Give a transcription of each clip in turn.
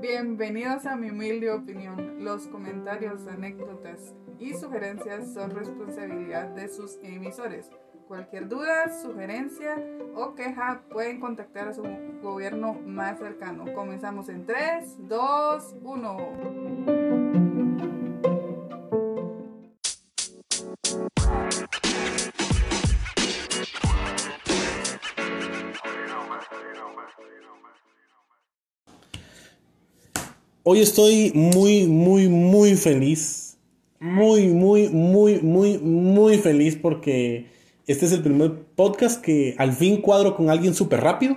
Bienvenidos a mi humilde opinión. Los comentarios, anécdotas y sugerencias son responsabilidad de sus emisores. Cualquier duda, sugerencia o queja pueden contactar a su gobierno más cercano. Comenzamos en 3, 2, 1. Hoy estoy muy, muy, muy feliz. Muy, muy, muy, muy, muy feliz porque este es el primer podcast que al fin cuadro con alguien súper rápido.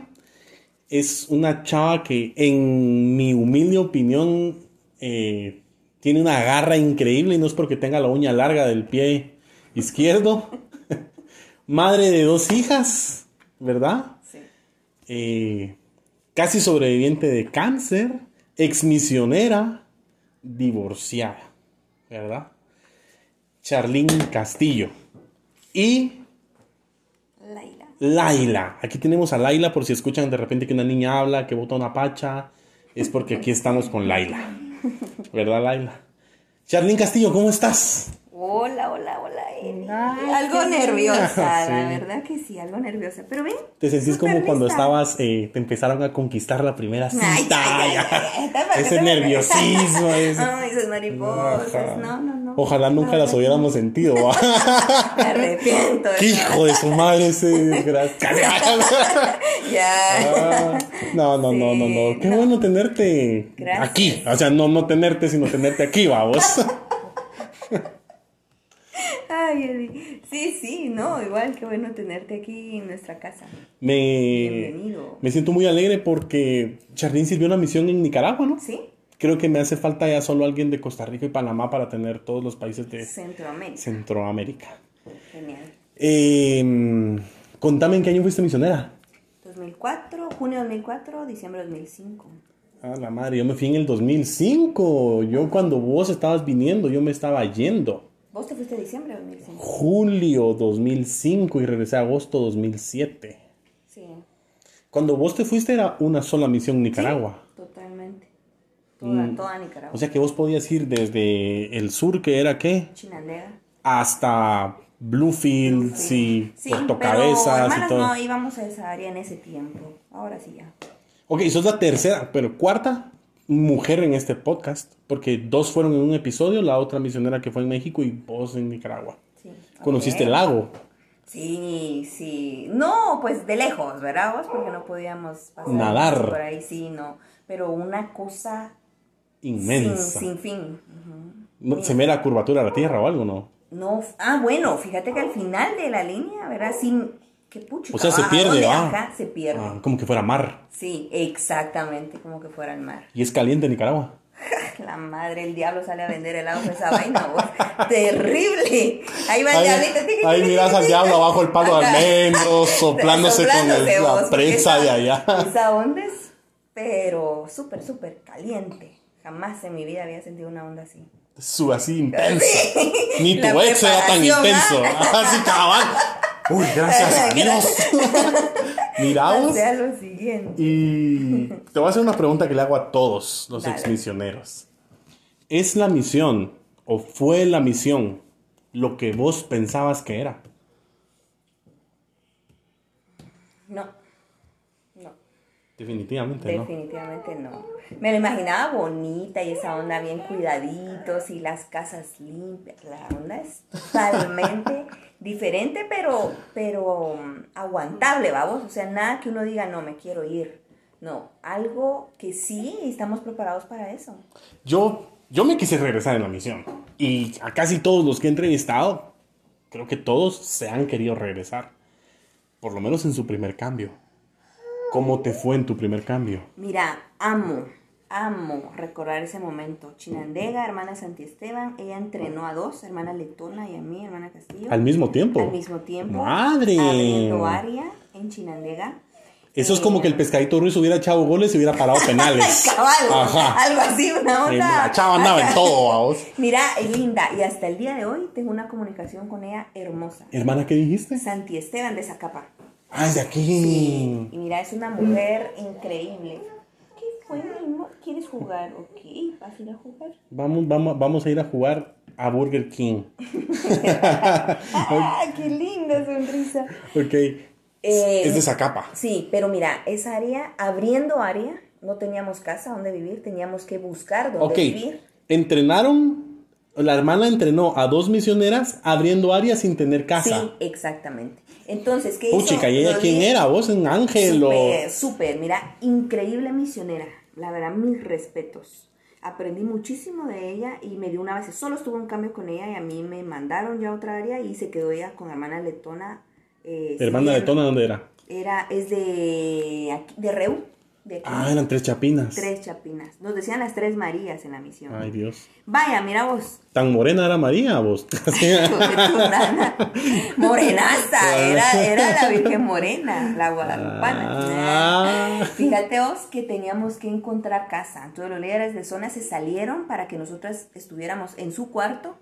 Es una chava que, en mi humilde opinión, eh, tiene una garra increíble y no es porque tenga la uña larga del pie izquierdo. Madre de dos hijas, ¿verdad? Sí. Eh, casi sobreviviente de cáncer exmisionera divorciada, ¿verdad? Charlene Castillo. Y Laila. Laila. Aquí tenemos a Laila por si escuchan de repente que una niña habla, que bota una pacha. Es porque aquí estamos con Laila. ¿Verdad, Laila? Charlene Castillo, ¿cómo estás? Hola, hola, hola. Algo nerviosa, Sí. la verdad que sí, algo nerviosa. Pero ven. Te sentís como cuando lista. estabas, eh, te empezaron a conquistar la primera cita. Ay, ay, ese nerviosismo. ese- Ay, esas mariposas. Ajá. No, no, no. Ojalá nunca las hubiéramos sentido. Me arrepiento. ¡Qué hijo de su madre ese desgraciado! Ya. Ah, no, no, no, no, no. Qué No. bueno tenerte Gracias. aquí. O sea, no, no tenerte, sino tenerte aquí, vamos. Ay. Sí, sí, no, igual, qué bueno tenerte aquí en nuestra casa. Me, Bienvenido. me siento muy alegre porque Charlene sirvió una misión en Nicaragua, ¿no? ¿Sí? Creo que me hace falta ya solo alguien de Costa Rica y Panamá para tener todos los países de Centroamérica. Centroamérica. Genial. Eh, contame en qué año fuiste misionera. 2004, junio 2004, diciembre 2005. Ah, la madre, yo me fui en el 2005. Yo cuando vos estabas viniendo, yo me estaba yendo. ¿Vos te fuiste diciembre de 2005? Julio 2005 y regresé a agosto 2007. Sí, Cuando vos te fuiste era una sola misión Nicaragua. totalmente. Toda, Mm. toda Nicaragua. O sea que vos podías ir desde el sur, que era qué, Chinandega. hasta Bluefields y Sí, Puerto pero Cabezas y todo. no íbamos a esa área en ese tiempo. Ahora sí ya. Ok, sos la tercera, pero cuarta mujer en este podcast, porque dos fueron en un episodio, la otra misionera que fue en México y vos en Nicaragua. Sí. Conociste el lago. Sí, sí. No, pues de lejos, ¿verdad vos? Porque no podíamos pasar Nadar. por ahí, sí, no. Pero una cosa Inmensa. Sin, sin fin. ¿Se ve la curvatura de la Tierra o algo, no? No, ah, bueno, fíjate que al final de la línea, ¿verdad? Sin, qué pucho. O sea, se pierde, ¿va? se pierde. Ah, como que fuera mar. Sí, exactamente, como que fuera el mar. Y es caliente Nicaragua. La madre, el diablo sale a vender helado de esa vaina, vos. Terrible. Ahí va el diablito. ahí miras al diablo abajo el palo de Ajá. almendros, soplándose con el- Soplándose, la prensa de allá. Esa onda es, pero súper, súper caliente. Jamás en mi vida había sentido una onda así. Su así intenso. Ni tu La ex era tan intenso. ¿ah? Así cabal. Uy, gracias a Dios. Mira O vos. sea, lo siguiente. Y te voy a hacer una pregunta que le hago a todos los Dale. exmisioneros. ¿Es la misión o fue la misión lo que vos pensabas que era? No. Definitivamente, ¿no? Definitivamente no. Me lo imaginaba bonita y esa onda bien cuidaditos y las casas limpias. La onda es totalmente diferente, pero, pero um, aguantable, vamos. O sea, nada que uno diga, no, me quiero ir. No, algo que sí estamos preparados para eso. Yo, yo me quise regresar en la misión. Y a casi todos los que he entrevistado, creo que todos se han querido regresar. Por lo menos en su primer cambio. ¿Cómo te fue en tu primer cambio? Mira, amo, amo recordar ese momento. Chinandega, hermana Santi Esteban, ella entrenó a dos, hermana Letona y a mí, hermana Castillo. Al mismo tiempo. Al mismo tiempo. ¡Madre! Abriendo área en Chinandega. Eso es como que el pescadito Ruiz hubiera echado goles y hubiera parado penales. Cabal, Ajá. algo así, una Eh, onda. La chava andaba en todo, vamos. Mira, linda, y hasta el día de hoy tengo una comunicación con ella hermosa. Hermana, ¿qué dijiste? Santi Esteban de Zacapa. Ah, es de aquí. Y mira, es una mujer increíble. ¿Qué amor? ¿Quieres jugar? Ok, ¿vas a ir a jugar? Vamos, vamos, vamos a ir a jugar a Burger King. ¡Ah, qué linda sonrisa! Ok. Eh, es de Zacapa. Sí, pero mira, esa área, abriendo área, no teníamos casa donde vivir, teníamos que buscar donde Ok. vivir. Entrenaron, la hermana entrenó a dos misioneras abriendo áreas sin tener casa. Sí, exactamente. Entonces, ¿qué hizo? Puchica, ¿y ella quién era? ¿Vos en Ángel o...? Súper, súper, mira, increíble misionera. La verdad, mis respetos. Aprendí muchísimo de ella y me dio una base. Solo estuve un cambio con ella y a mí me mandaron ya a otra área y se quedó ella con hermana letona. eh, ¿Hermana de siguiendo. Tona dónde era? Era, es de, aquí- de Reu, de aquí. Ah, eran tres chapinas. Tres chapinas. Nos decían las tres Marías en la misión. Ay, Dios. Vaya, mira vos. Tan morena era María, vos. Morenaza, era, era la Virgen Morena, la guadalupana. Ah. Fíjate vos que teníamos que encontrar casa. Entonces los líderes de zona se salieron para que nosotras estuviéramos en su cuarto.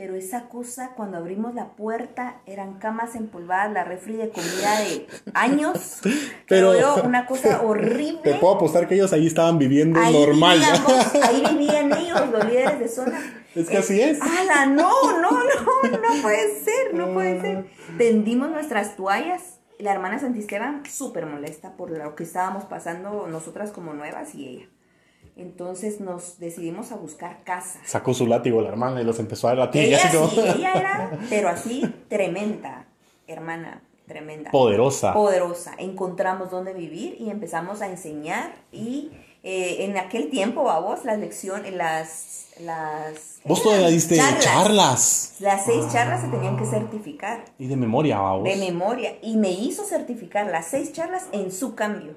Pero esa cosa, cuando abrimos la puerta, eran camas empolvadas, la refri de comida de años. Pero- yo, una cosa horrible. Te puedo apostar que ellos ahí estaban viviendo Ahí normal. vivíamos, ahí vivían ellos, los líderes de zona. Es que así es. ¡Hala! No, no, no, no puede ser, no puede ser. Tendimos nuestras toallas. La hermana Santisteban súper molesta por lo que estábamos pasando nosotras como nuevas y ella. Entonces nos decidimos a buscar casa. Sacó su látigo la hermana y los empezó a latir. Ella así como- sí, ella era, pero así, tremenda, hermana, tremenda. Poderosa. Poderosa. Encontramos dónde vivir y empezamos a enseñar y eh, en aquel tiempo, vamos, las lecciones, las... las Vos todavía diste charlas. Las seis charlas se tenían que certificar Y de memoria, vamos. de memoria y me hizo certificar las seis charlas en su cambio.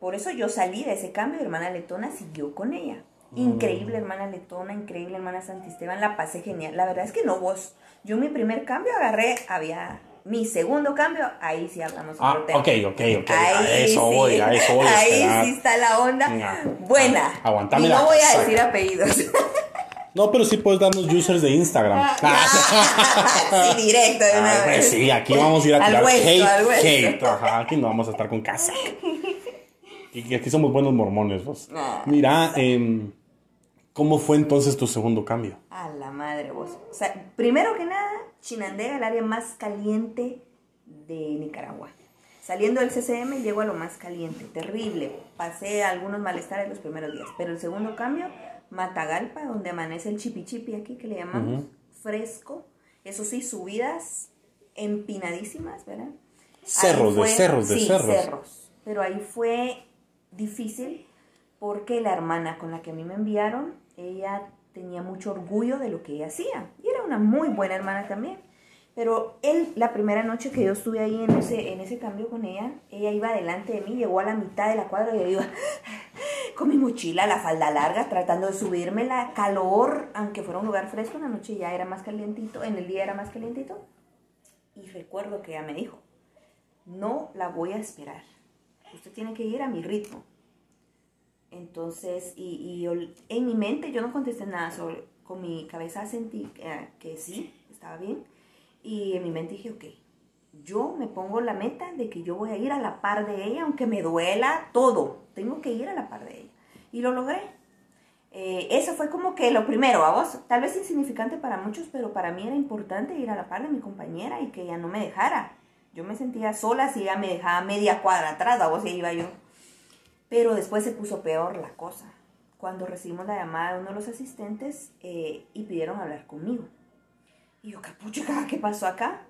Por eso yo salí de ese cambio y hermana Letona siguió con ella. Increíble hermana Letona, increíble hermana Santisteban, la pasé genial. La verdad es que no vos. Yo mi primer cambio agarré, había mi segundo cambio, ahí sí hablamos Ah, otro tema. ok, ok, ok. A eso voy, a eso voy Ahí sí está la onda Venga. buena. Aguantame y la no voy a decir apellidos. No, pero sí puedes darnos users de Instagram. sí, directo de una Ah, pues vez. sí, aquí vamos a ir a Al tirar hueso, hate, al hate, ajá, aquí no vamos a estar con casa. Y aquí somos buenos mormones, vos. Ah. Mira, em, ¿cómo fue entonces tu segundo cambio? A la madre vos. O sea, primero que nada, Chinandega, el área más caliente de Nicaragua. Saliendo del CCM llego a lo más caliente, terrible. Pasé algunos malestares los primeros días, pero el segundo cambio, Matagalpa, donde amanece el chipi aquí que le llamamos, fresco. Eso sí, subidas empinadísimas, ¿verdad? Cerros de cerros de sí, cerros. Pero ahí fue difícil porque la hermana con la que a mí me enviaron, ella tenía mucho orgullo de lo que ella hacía. Y era una muy buena hermana también. Pero él, la primera noche que yo estuve ahí en ese, en ese cambio con ella, ella iba delante de mí, llegó a la mitad de la cuadra y yo iba con mi mochila, la falda larga, tratando de subirme la calor, aunque fuera un lugar fresco, en la noche ya era más calientito, en el día era más calientito. Y recuerdo que ella me dijo, no la voy a esperar. Usted tiene que ir a mi ritmo. Entonces, y, en mi mente yo no contesté nada sobre, con mi cabeza sentí eh, que sí, estaba bien. Y en mi mente dije, ok, yo me pongo la meta de que yo voy a ir a la par de ella, aunque me duela todo, tengo que ir a la par de ella. Y lo logré. Eh, eso fue como que lo primero, a vos, tal vez insignificante para muchos, pero para mí era importante ir a la par de mi compañera y que ella no me dejara. Yo me sentía sola si ella me dejaba media cuadra atrás, y ahí iba yo. Pero después se puso peor la cosa. Cuando recibimos la llamada de uno de los asistentes eh, y pidieron hablar conmigo. Y yo, capucha, ¿qué pasó acá?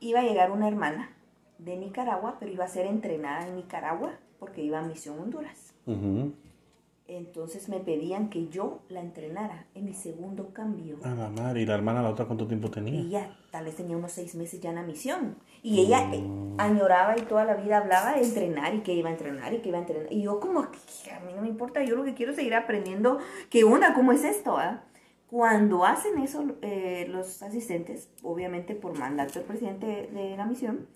Iba a llegar una hermana de Nicaragua, pero iba a ser entrenada en Nicaragua porque iba a Misión Honduras. Entonces me pedían que yo la entrenara en mi segundo cambio. A la madre, ¿y la hermana la otra cuánto tiempo tenía? Ella tal vez tenía unos seis meses ya en la misión. Y ella eh, añoraba y toda la vida hablaba de entrenar y que iba a entrenar y que iba a entrenar. Y yo como, que a mí no me importa, yo lo que quiero es seguir aprendiendo. ¿Qué onda? ¿Cómo es esto? ah? Cuando hacen eso eh, los asistentes, obviamente por mandato del presidente de, de la misión,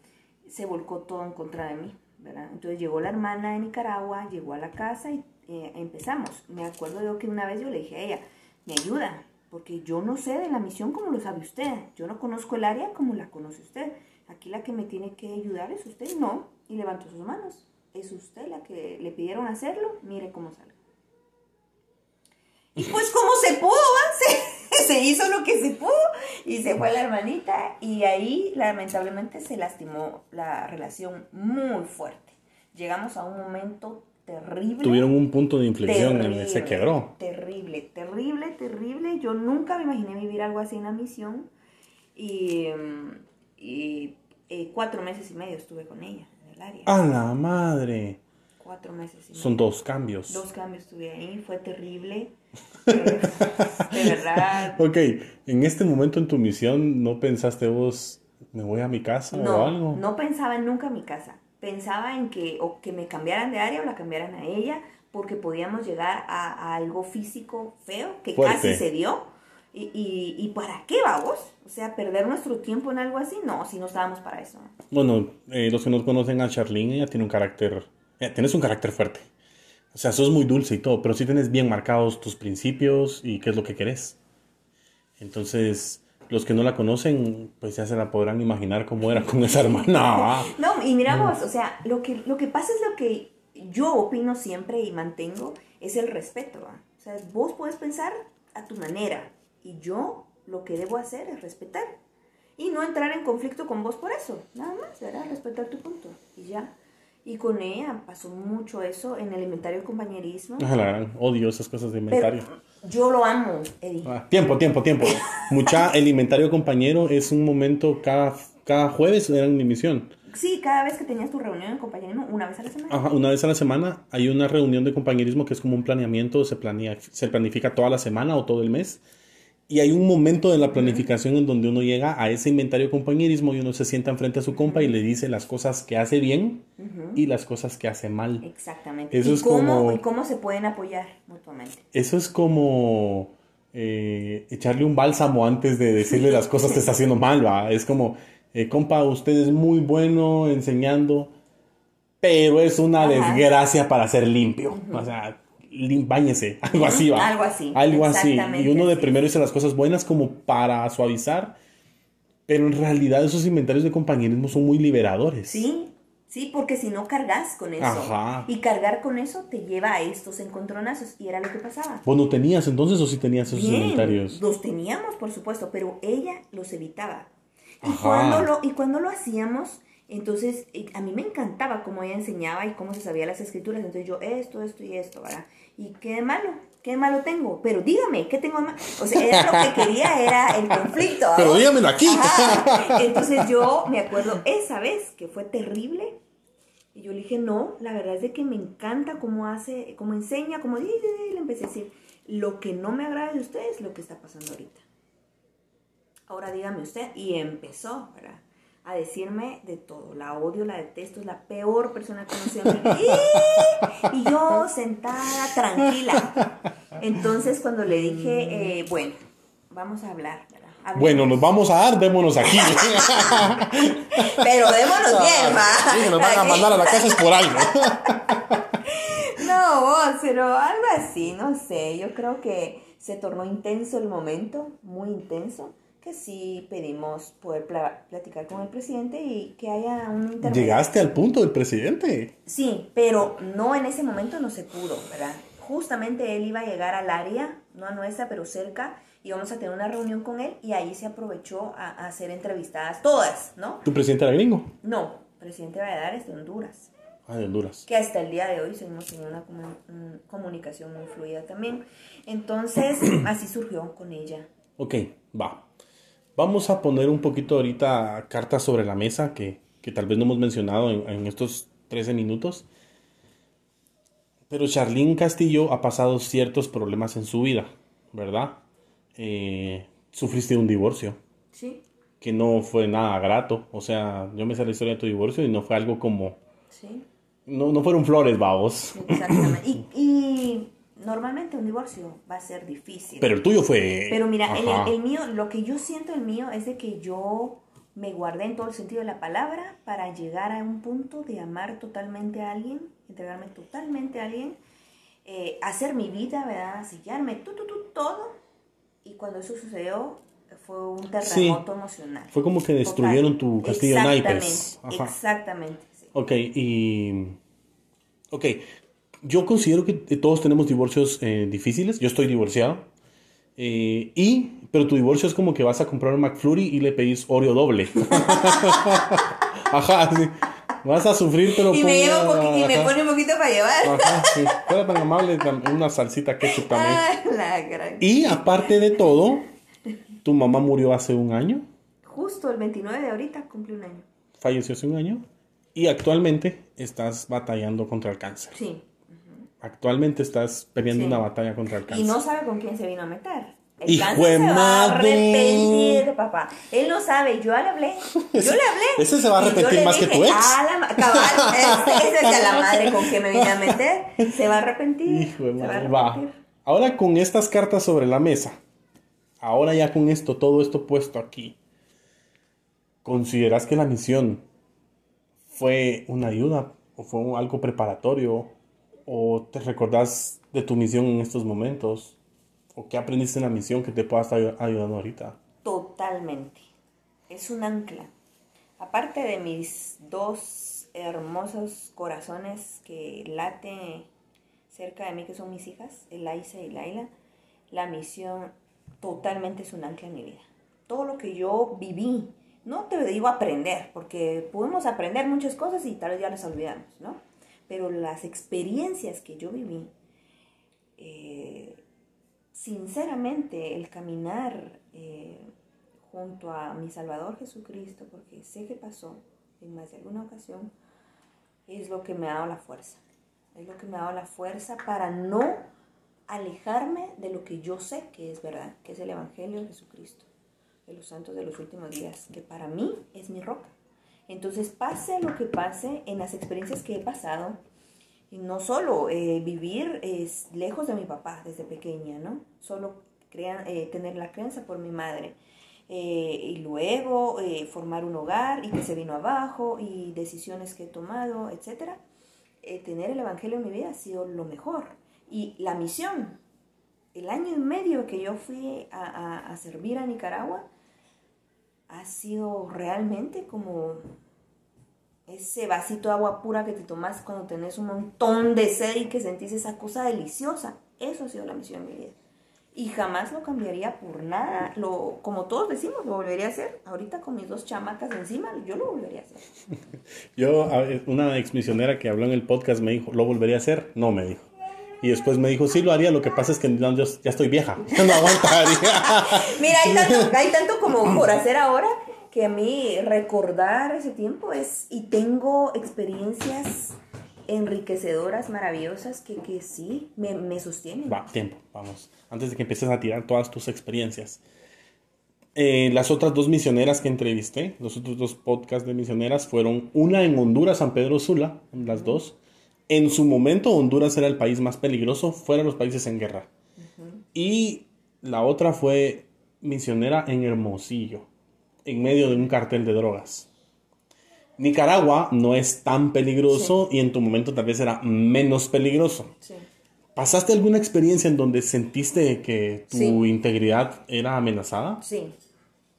se volcó todo en contra de mí. ¿verdad? Entonces llegó la hermana de Nicaragua, llegó a la casa y eh, empezamos. Me acuerdo yo que una vez yo le dije a ella, me ayuda, porque yo no sé de la misión como lo sabe usted. Yo no conozco el área como la conoce usted. Aquí la que me tiene que ayudar es usted. No. Y levantó sus manos. Es usted la que le pidieron hacerlo. Mire cómo sale. Y pues como se pudo. Se, se, hizo lo que se pudo y se fue la hermanita y ahí lamentablemente se lastimó la relación muy fuerte. Llegamos a un momento terrible. Tuvieron un punto de inflexión en el se quebró. Terrible, terrible, terrible. Yo nunca me imaginé vivir algo así en la misión y, y eh, cuatro meses y medio estuve con ella en el área. ¡A la madre! Cuatro meses y medio. Son dos cambios. Dos cambios estuve ahí, fue terrible. Eh, de verdad. Ok, en este momento en tu misión, ¿no pensaste vos, me voy a mi casa no, o algo? No pensaba nunca en mi casa. Pensaba en que o que me cambiaran de área o la cambiaran a ella, porque podíamos llegar a, a algo físico feo, que Fuerte. casi se dio. Y, y, ¿Y para qué vamos? O sea, perder nuestro tiempo en algo así, no, si no estábamos para eso. Bueno, eh, los que no conocen a Charlene, ella tiene un carácter, eh, tienes un carácter fuerte. O sea, sos muy dulce y todo, pero sí tienes bien marcados tus principios y qué es lo que querés. Entonces, los que no la conocen, pues ya se la podrán imaginar cómo era con esa hermana. No, y mira vos, o sea, lo que, lo que pasa es lo que yo opino siempre y mantengo, es el respeto. ¿va? O sea, vos puedes pensar a tu manera y yo lo que debo hacer es respetar. Y no entrar en conflicto con vos por eso. Nada más, ¿verdad? Respetar tu punto. Y ya. Y con ella pasó mucho eso en el inventario de compañerismo. Ah, la gran, odio esas cosas de Pero inventario. Yo lo amo, Eddie. Ah, tiempo, tiempo, tiempo. Mucha, el inventario compañero es un momento cada, cada jueves, era mi misión. Sí, cada vez que tenías tu reunión de compañerismo, una vez a la semana. Ajá, una vez a la semana hay una reunión de compañerismo que es como un planeamiento, se, planea, se planifica toda la semana o todo el mes. Y hay un momento de la planificación en donde uno llega a ese inventario de compañerismo y uno se sienta enfrente a su compa y le dice las cosas que hace bien y las cosas que hace mal. Exactamente. Eso ¿Y, es cómo, como- y cómo se pueden apoyar mutuamente. Eso es como eh, echarle un bálsamo antes de decirle las cosas que está haciendo mal, ¿va? Es como, eh, compa, usted es muy bueno enseñando, pero es una Ajá. desgracia para ser limpio. O sea, báñese, algo así, ¿va? Algo así, Algo así. Y uno de así. primero dice las cosas buenas como para suavizar, pero en realidad esos inventarios de compañerismo son muy liberadores. Sí, sí, porque si no cargas con eso. Ajá. Y cargar con eso te lleva a estos encontronazos. Y era lo que pasaba. ¿Vos no tenías entonces o sí tenías esos Bien, inventarios? los teníamos, por supuesto, pero ella los evitaba. Y Ajá. cuando, lo, y cuando lo hacíamos, entonces eh, a mí me encantaba cómo ella enseñaba y cómo se sabía las escrituras. Entonces yo esto, esto y esto, ¿verdad? Y qué de malo, qué de malo tengo. Pero dígame, ¿qué tengo de malo? O sea, ella lo que quería era el conflicto. Pero dígamelo aquí. Ajá. Entonces yo me acuerdo esa vez que fue terrible. Y yo le dije, no, la verdad es de que me encanta cómo hace, cómo enseña, cómo... Y le empecé a decir, lo que no me agrada de usted es lo que está pasando ahorita. Ahora dígame usted. Y empezó, ¿verdad? A decirme de todo. La odio, la detesto, es la peor persona que conocí. Y yo sentada, tranquila. Entonces cuando le dije, eh, bueno, vamos a hablar. Bueno, nos vamos a dar, démonos aquí. Pero démonos bien, va. Sí, que nos van a mandar a la casa es por algo. No, vos, pero algo así, no sé. Yo creo que se tornó intenso el momento, muy intenso, que sí pedimos poder pla- platicar con el presidente y que haya un intermedio. Llegaste al punto del presidente. Sí, pero no en ese momento no se pudo, ¿verdad? Justamente él iba a llegar al área, no a nuestra, pero cerca, y vamos a tener una reunión con él y ahí se aprovechó a, a hacer entrevistadas, todas, ¿no? ¿Tu presidente era gringo? No, presidente Valladares de Honduras. Ah, de Honduras. que hasta el día de hoy seguimos en una comu- mm, comunicación muy fluida también. Entonces, así surgió con ella. Ok, va. Vamos a poner un poquito ahorita cartas sobre la mesa que, que tal vez no hemos mencionado en, en estos 13 minutos. Pero Charlene Castillo ha pasado ciertos problemas en su vida, ¿verdad? Eh, sufriste un divorcio Sí, que no fue nada grato. O sea, yo me sé la historia de tu divorcio y no fue algo como... sí, No, no fueron flores, babos. exactamente. Y, y normalmente un divorcio va a ser difícil. Pero el tuyo fue... Pero mira, el, mío, lo que yo siento el mío es de que yo me guardé en todo el sentido de la palabra para llegar a un punto de amar totalmente a alguien, entregarme totalmente a alguien, eh, hacer mi vida, ¿verdad? Sellarme, tú, tú, tú, todo. Y cuando eso sucedió, fue un terremoto emocional. Fue como que destruyeron tu castillo de naipes. Exactamente, exactamente. sí. Ok, y... Ok, yo considero que todos tenemos divorcios eh, difíciles. Yo estoy divorciado. Eh, y... Pero tu divorcio es como que vas a comprar un McFlurry y le pedís Oreo doble. Ajá, sí. Vas a sufrir, pero... Y me, poqui- y me pone un poquito para llevar. Ajá, sí. Fuera tan amable, una salsita ketchup también. Ah, la gran- Y aparte de todo, tu mamá murió hace un año, Justo el 29 de ahorita cumple un año. falleció hace un año, y actualmente estás batallando contra el cáncer. Sí. Actualmente estás peleando Sí. una batalla contra el cáncer. Y no sabe con quién se vino a meter. El ¡Hijo cáncer de se va a madre! arrepentir, papá. Él no sabe, yo le hablé. Yo le hablé. ese se va a arrepentir más que tu ex. "Ah, la cabal, ese, ese es a la madre con que me vine a meter. Se va a arrepentir. Hijo de va madre. Va. Ahora con estas cartas sobre la mesa, ahora ya con esto, todo esto puesto aquí, ¿consideras que la misión fue una ayuda o fue algo preparatorio o te recordás de tu misión en estos momentos o qué aprendiste en la misión que te pueda estar ayu- ayudando ahorita? Totalmente. Es un ancla. Aparte de mis dos hermosos corazones que late cerca de mí, que son mis hijas, Elisa y Laila, la misión totalmente es un ancla en mi vida. Todo lo que yo viví, no te digo aprender, porque podemos aprender muchas cosas y tal vez ya las olvidamos, ¿no? Pero las experiencias que yo viví, eh, sinceramente, el caminar eh, junto a mi Salvador Jesucristo, porque sé que pasó en más de alguna ocasión, es lo que me ha dado la fuerza. Es lo que me ha dado la fuerza para no alejarme de lo que yo sé que es verdad, que es el Evangelio de Jesucristo, de los santos de los últimos días, que para mí es mi roca. Entonces, pase lo que pase en las experiencias que he pasado, no solo eh, vivir es lejos de mi papá desde pequeña, ¿no? Solo crean, eh, tener la crianza por mi madre. eh, y luego eh, formar un hogar y que se vino abajo y decisiones que he tomado, etc. tener el Evangelio en mi vida ha sido lo mejor. Y la misión, el año y medio que yo fui a, a- a servir a Nicaragua, ha sido realmente como ese vasito de agua pura que te tomas cuando tenés un montón de sed y que sentís esa cosa deliciosa. Eso ha sido la misión de mi vida. Y jamás lo cambiaría por nada. Lo, como todos decimos, lo volvería a hacer. Ahorita con mis dos chamacas encima, yo lo volvería a hacer. Yo, una ex misionera que habló en el podcast me dijo, ¿lo volvería a hacer? No, me dijo. Y después me dijo, sí lo haría, lo que pasa es que no, yo ya estoy vieja, no aguantaría. Mira, hay tanto, hay tanto como por hacer ahora que a mí recordar ese tiempo es, y tengo experiencias enriquecedoras, maravillosas, que, que sí, me, me sostienen. Va, tiempo, vamos. Antes de que empieces a tirar todas tus experiencias. Eh, las otras dos misioneras que entrevisté, los otros dos podcasts de misioneras, fueron una en Honduras, San Pedro Sula, las dos. En su momento, Honduras era el país más peligroso fuera de los países en guerra. Y la otra fue misionera en Hermosillo, en medio de un cartel de drogas. Nicaragua no es tan peligroso y en tu momento tal vez era menos peligroso. Sí. ¿Pasaste alguna experiencia en donde sentiste que tu Sí. integridad era amenazada? Sí,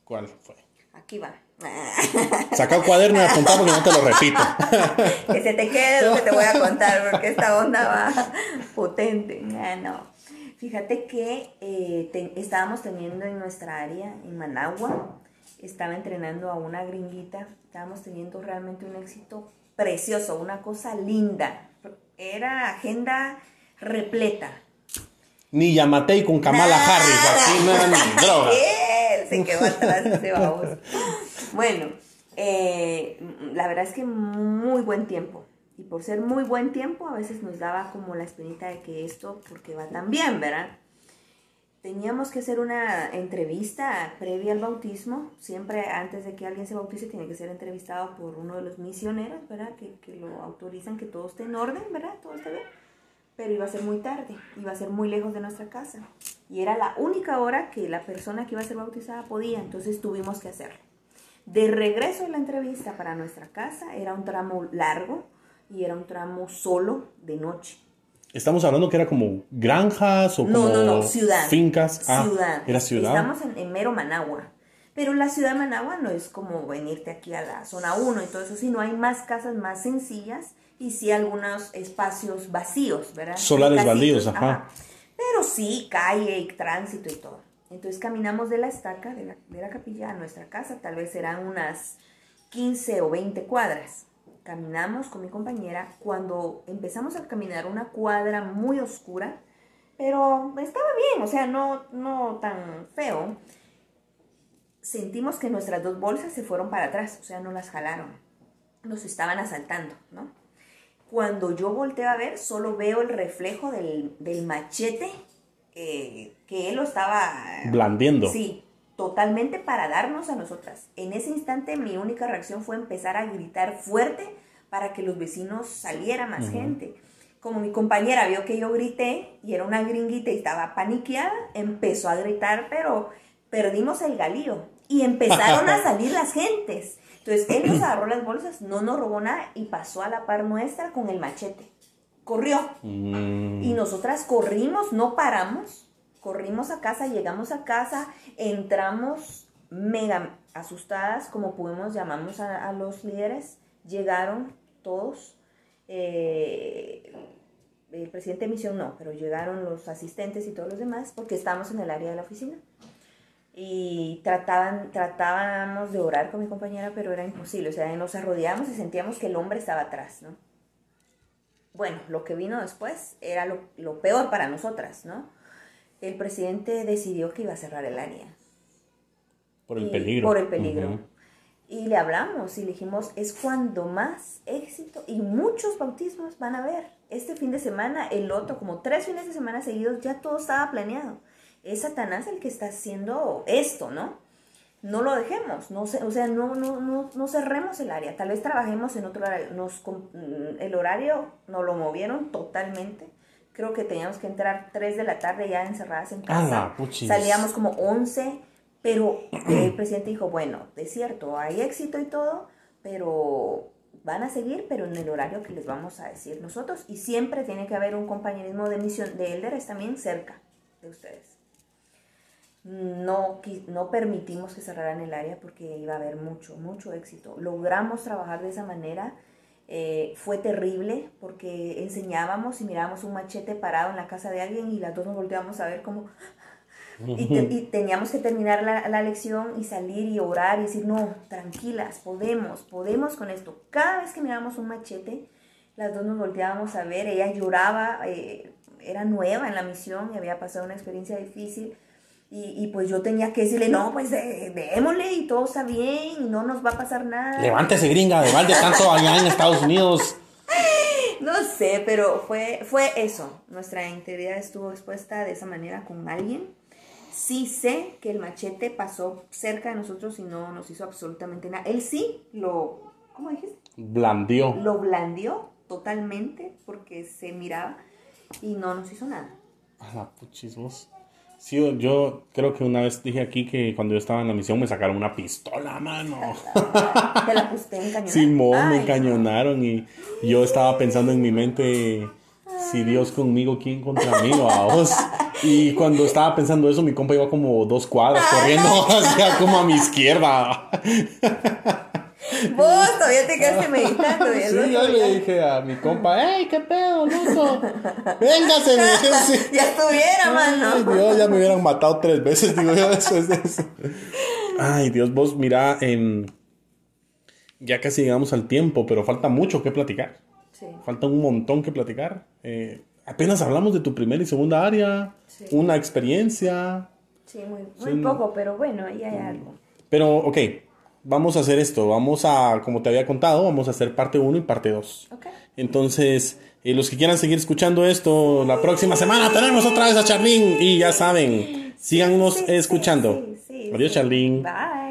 ¿Cuál fue? aquí va. Saca el cuaderno y apunta porque no te lo repito. que se te quede lo que te voy a contar, porque esta onda va potente. Ah, no. Fíjate que eh, te- estábamos teniendo en nuestra área, en Managua, estaba entrenando a una gringuita, estábamos teniendo realmente un éxito precioso, una cosa linda. Era agenda repleta. Ni Yamatei con Kamala Nada. Harris, aquí. Él se quedó atrás ese baboso. Bueno, eh, la verdad es que muy buen tiempo. Y por ser muy buen tiempo, a veces nos daba como la espinita de que esto, porque va tan bien, ¿verdad? Teníamos que hacer una entrevista previa al bautismo. Siempre antes de que alguien se bautice tiene que ser entrevistado por uno de los misioneros, ¿verdad? Que, que lo autorizan, que todo esté en orden, ¿verdad? Todo esté bien pero iba a ser muy tarde, iba a ser muy lejos de nuestra casa. Y era la única hora que la persona que iba a ser bautizada podía, entonces tuvimos que hacerlo. De regreso de la entrevista para nuestra casa, era un tramo largo y era un tramo solo de noche. Estamos hablando que era como granjas o No, como no, no, ciudad. fincas. Ah, ciudad. era ciudad. Estamos en, en mero Managua. Pero la ciudad de Managua no es como venirte aquí a la zona 1 y todo eso, sino hay más casas más sencillas y sí algunos espacios vacíos, ¿verdad? Solares baldíos, ajá. Pero sí, calle y tránsito y todo. Entonces caminamos de la estaca, de la, de la capilla a nuestra casa, tal vez serán unas 15 o 20 cuadras. Caminamos con mi compañera. Cuando empezamos a caminar una cuadra muy oscura, pero estaba bien, o sea, no, no tan feo, sentimos que nuestras dos bolsas se fueron para atrás, o sea, no las jalaron. Nos estaban asaltando, ¿no? Cuando yo volteo a ver, solo veo el reflejo del, del machete eh, que él lo estaba... Blandiendo. Sí, totalmente para darnos a nosotras. En ese instante mi única reacción fue empezar a gritar fuerte para que los vecinos saliera más gente. Como mi compañera vio que yo grité y era una gringuita y estaba paniqueada, empezó a gritar, pero perdimos el galío y empezaron a salir las gentes. Entonces él nos agarró las bolsas, no nos robó nada y pasó a la par nuestra con el machete. Corrió. Mm, Y nosotras corrimos, no paramos, corrimos a casa, llegamos a casa, entramos mega asustadas, como pudimos, llamamos a, los líderes, llegaron todos, eh, el presidente de misión no, pero llegaron los asistentes y todos los demás, porque estábamos en el área de la oficina. Y trataban, tratábamos de orar con mi compañera, pero era imposible. O sea, nos arrodillamos y sentíamos que el hombre estaba atrás, ¿no? Bueno, lo que vino después era lo, lo peor para nosotras, ¿no? El presidente decidió que iba a cerrar el área. por el Y- peligro. Por el peligro. Y le hablamos y le dijimos, es cuando más éxito y muchos bautismos van a haber. Este fin de semana, el otro, como tres fines de semana seguidos, ya todo estaba planeado. Es Satanás el que está haciendo esto, ¿no? No lo dejemos, no se- o sea, no, no, no, no cerremos el área. Tal vez trabajemos en otro horario. Nos, mm, el horario nos lo movieron totalmente. Creo que teníamos que entrar 3 de la tarde ya encerradas en casa. ¡Hala, puchis! Salíamos como 11, pero el presidente dijo, bueno, es cierto, hay éxito y todo, pero van a seguir, pero en el horario que les vamos a decir nosotros. Y siempre tiene que haber un compañerismo de misión de elders también cerca de ustedes. No, no permitimos que cerraran el área porque iba a haber mucho, mucho éxito. Logramos trabajar de esa manera. Eh, fue terrible porque enseñábamos y mirábamos un machete parado en la casa de alguien y las dos nos volteábamos a ver como... Y, te- y teníamos que terminar la, la lección y salir y orar y decir, no, tranquilas, podemos, podemos con esto. Cada vez que mirábamos un machete, las dos nos volteábamos a ver, ella lloraba, eh, era nueva en la misión y había pasado una experiencia difícil. Y, y pues yo tenía que decirle, no, pues eh, démosle y todo está bien y no nos va a pasar nada. Levántese, gringa, de balde tanto allá en Estados Unidos. No sé, pero fue, fue eso. Nuestra integridad estuvo expuesta de esa manera con alguien. Sí sé que el machete pasó cerca de nosotros y no nos hizo absolutamente nada. Él sí lo, ¿cómo dijiste? Blandió. Lo blandió totalmente porque se miraba y no nos hizo nada. A la puchis, vos. Sí, yo- creo que una vez dije aquí que cuando yo estaba en la misión me sacaron una pistola, mano. Te la puse en cañón. Simón, me cañonaron y yo estaba pensando en mi mente, si Dios conmigo, ¿quién contra mí? A vos. Y cuando estaba pensando eso, mi compa iba como dos cuadras corriendo hacia como a mi izquierda. Vos todavía te quedaste meditando. Sí, yo le dije a mi compa, ¡Ey, qué pedo, loco! ¡Véngase! me dije, sí. Ya estuviera, Ay, mano. Dios, ya me hubieran matado tres veces, digo yo, después de eso. Ay, Dios, vos, mira, em, ya casi llegamos al tiempo, pero falta mucho que platicar. Sí. Falta un montón que platicar. Eh, apenas hablamos de tu primera y segunda área, Sí. una experiencia. Sí, muy, muy Sí. poco, pero bueno, ahí hay algo. Pero, ok, vamos a hacer esto. Vamos a, como te había contado, vamos a hacer parte 1 y parte 2. Ok. Entonces, eh, los que quieran seguir escuchando esto, la próxima semana tenemos otra vez a Charlene. Y ya saben, síganos Sí, sí, escuchando. sí, Adiós. Charlene. Bye.